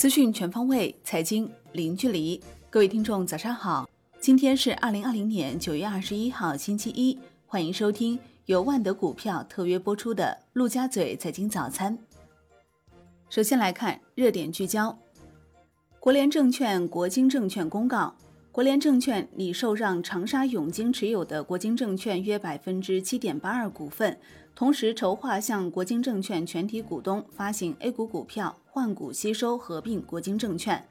资讯全方位，财经零距离。各位听众，早上好！今天是二零二零年九月二十一号，星期一。欢迎收听由万德股票特约播出的《陆家嘴财经早餐》。首先来看热点聚焦：国联证券、国金证券公告。国联证券拟受让长沙永金持有的国金证券约百分之七点八二股份，同时筹划向国金证券全体股东发行 A 股股票，换股吸收合并国金证券。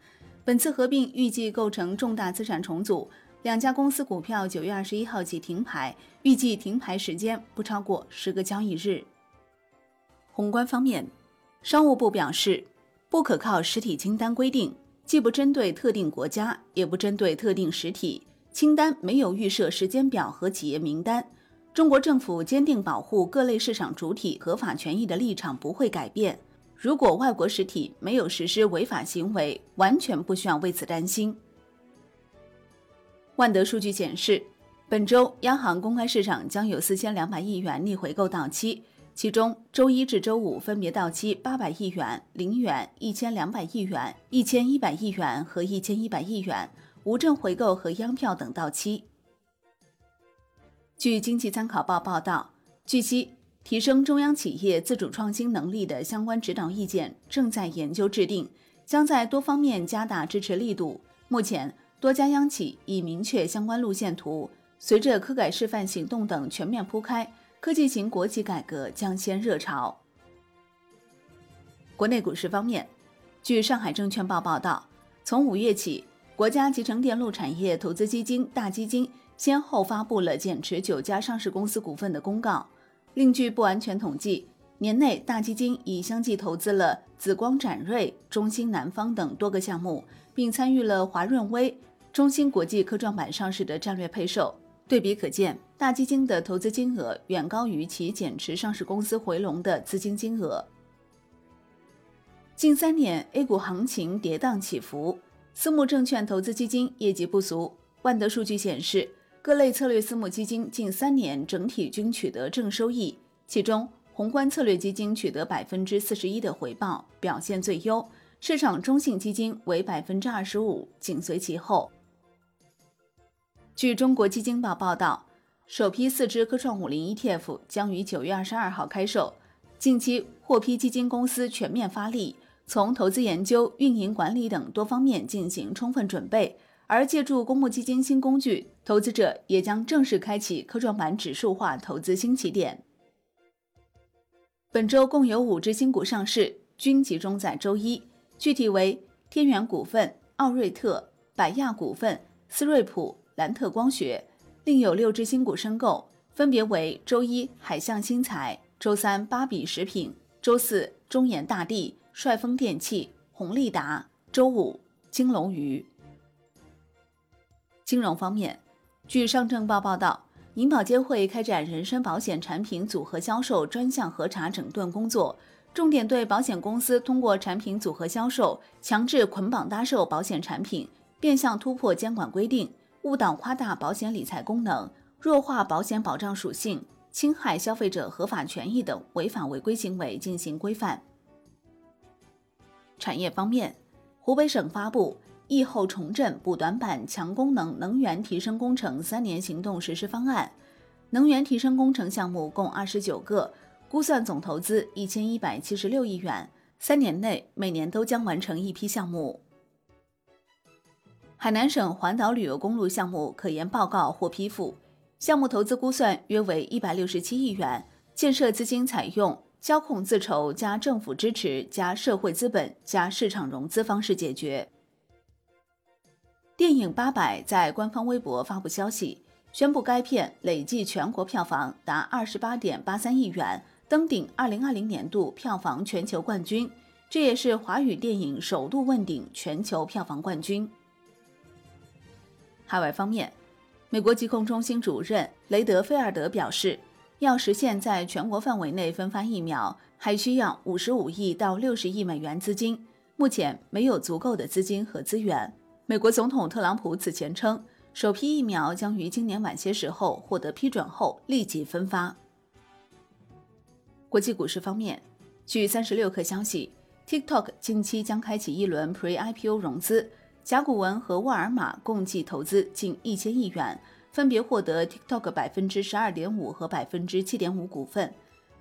本次合并预计构成重大资产重组，两家公司股票九月二十一号起停牌，预计停牌时间不超过十个交易日。宏观方面，商务部表示，不可靠实体清单规定。既不针对特定国家，也不针对特定实体，清单没有预设时间表和企业名单。中国政府坚定保护各类市场主体合法权益的立场不会改变。如果外国实体没有实施违法行为，完全不需要为此担心。万德数据显示，本周央行公开市场将有四千两百亿元逆回购到期。其中，周一至周五分别到期八百亿元、零元、一千两百亿元、一千一百亿元和一千一百亿元，无证回购和央票等到期。据经济参考报报道，据悉，提升中央企业自主创新能力的相关指导意见正在研究制定，将在多方面加大支持力度。目前，多家央企已明确相关路线图，随着科改示范行动等全面铺开。科技型国企改革将掀热潮。国内股市方面，据上海证券报报道，从五月起，国家集成电路产业投资基金大基金先后发布了减持九家上市公司股份的公告。另据不完全统计，年内大基金已相继投资了紫光展锐、中芯南方等多个项目，并参与了华润微、中芯国际科创板上市的战略配售。对比可见，大基金的投资金额远高于其减持上市公司回笼的资金金额。近三年 A 股行情跌宕起伏，私募证券投资基金业绩不俗。万德数据显示，各类策略私募基金近三年整体均取得正收益，其中宏观策略基金取得百分之四十一的回报，表现最优；市场中性基金为百分之二十五，紧随其后。据中国基金报报道，首批四只科创五零 ETF 将于九月二十二号开售。近期获批基金公司全面发力，从投资研究、运营管理等多方面进行充分准备。而借助公募基金新工具，投资者也将正式开启科创板指数化投资新起点。本周共有五只新股上市，均集中在周一，具体为天元股份、奥瑞特、百亚股份、思瑞普。兰特光学，另有六只新股申购，分别为周一海象新材、周三芭比食品、周四中研大地、帅丰电器、宏利达，周五金龙鱼。金融方面，据上证报报道，银保监会开展人身保险产品组合销售专项核查整顿工作，重点对保险公司通过产品组合销售、强制捆绑搭售保险产品、变相突破监管规定。误导夸大保险理财功能、弱化保险保障属性、侵害消费者合法权益等违法违规行为进行规范。产业方面，湖北省发布疫后重振补短板强功能能源提升工程三年行动实施方案，能源提升工程项目共二十九个，估算总投资一千一百七十六亿元，三年内每年都将完成一批项目。海南省环岛旅游公路项目可研报告获批复，项目投资估算约为一百六十七亿元，建设资金采用交控自筹加政府支持加社会资本加市场融资方式解决。电影《八佰》在官方微博发布消息，宣布该片累计全国票房达二十八点八三亿元，登顶二零二零年度票房全球冠军，这也是华语电影首度问鼎全球票房冠军。海外方面，美国疾控中心主任雷德菲尔德表示，要实现在全国范围内分发疫苗，还需要五十五亿到六十亿美元资金，目前没有足够的资金和资源。美国总统特朗普此前称，首批疫苗将于今年晚些时候获得批准后立即分发。国际股市方面，据三十六氪消息。TikTok 近期将开启一轮 Pre-IPO 融资，甲骨文和沃尔玛共计投资近一千亿元，分别获得 TikTok 百分之十二点五和百分之七点五股份。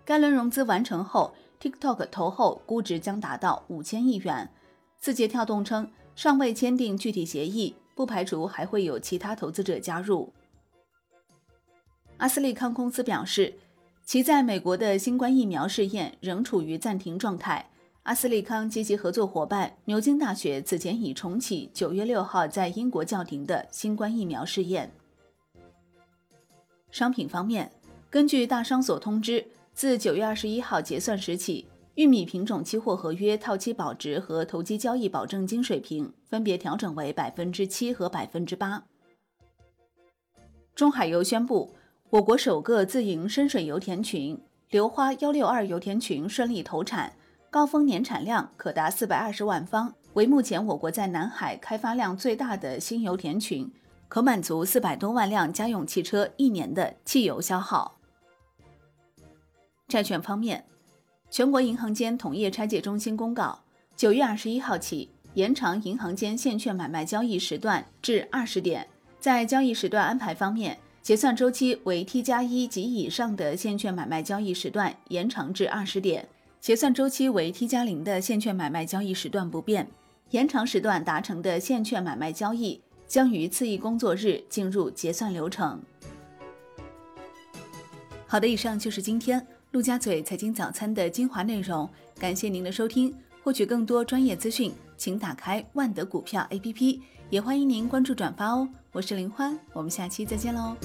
该轮融资完成后，TikTok 投后估值将达到五千亿元。字节跳动称尚未签订具体协议，不排除还会有其他投资者加入。阿斯利康公司表示，其在美国的新冠疫苗试验仍处于暂停状态。阿斯利康积极合作伙伴牛津大学此前已重启九月六号在英国叫停的新冠疫苗试验。商品方面，根据大商所通知，自九月二十一号结算时起，玉米品种期货合约套期保值和投机交易保证金水平分别调整为百分之七和百分之八。中海油宣布，我国首个自营深水油田群“流花幺六二”油田群顺利投产。高峰年产量可达四百二十万方，为目前我国在南海开发量最大的新油田群，可满足四百多万辆家用汽车一年的汽油消耗。债券方面，全国银行间同业拆借中心公告，九月二十一号起延长银行间现券买卖交易时段至二十点。在交易时段安排方面，结算周期为 T 加一及以上的现券买卖交易时段延长至二十点。结算周期为 T 加零的现券买卖交易时段不变，延长时段达成的现券买卖交易将于次一工作日进入结算流程。好的，以上就是今天陆家嘴财经早餐的精华内容，感谢您的收听。获取更多专业资讯，请打开万德股票 APP，也欢迎您关注转发哦。我是林欢，我们下期再见喽。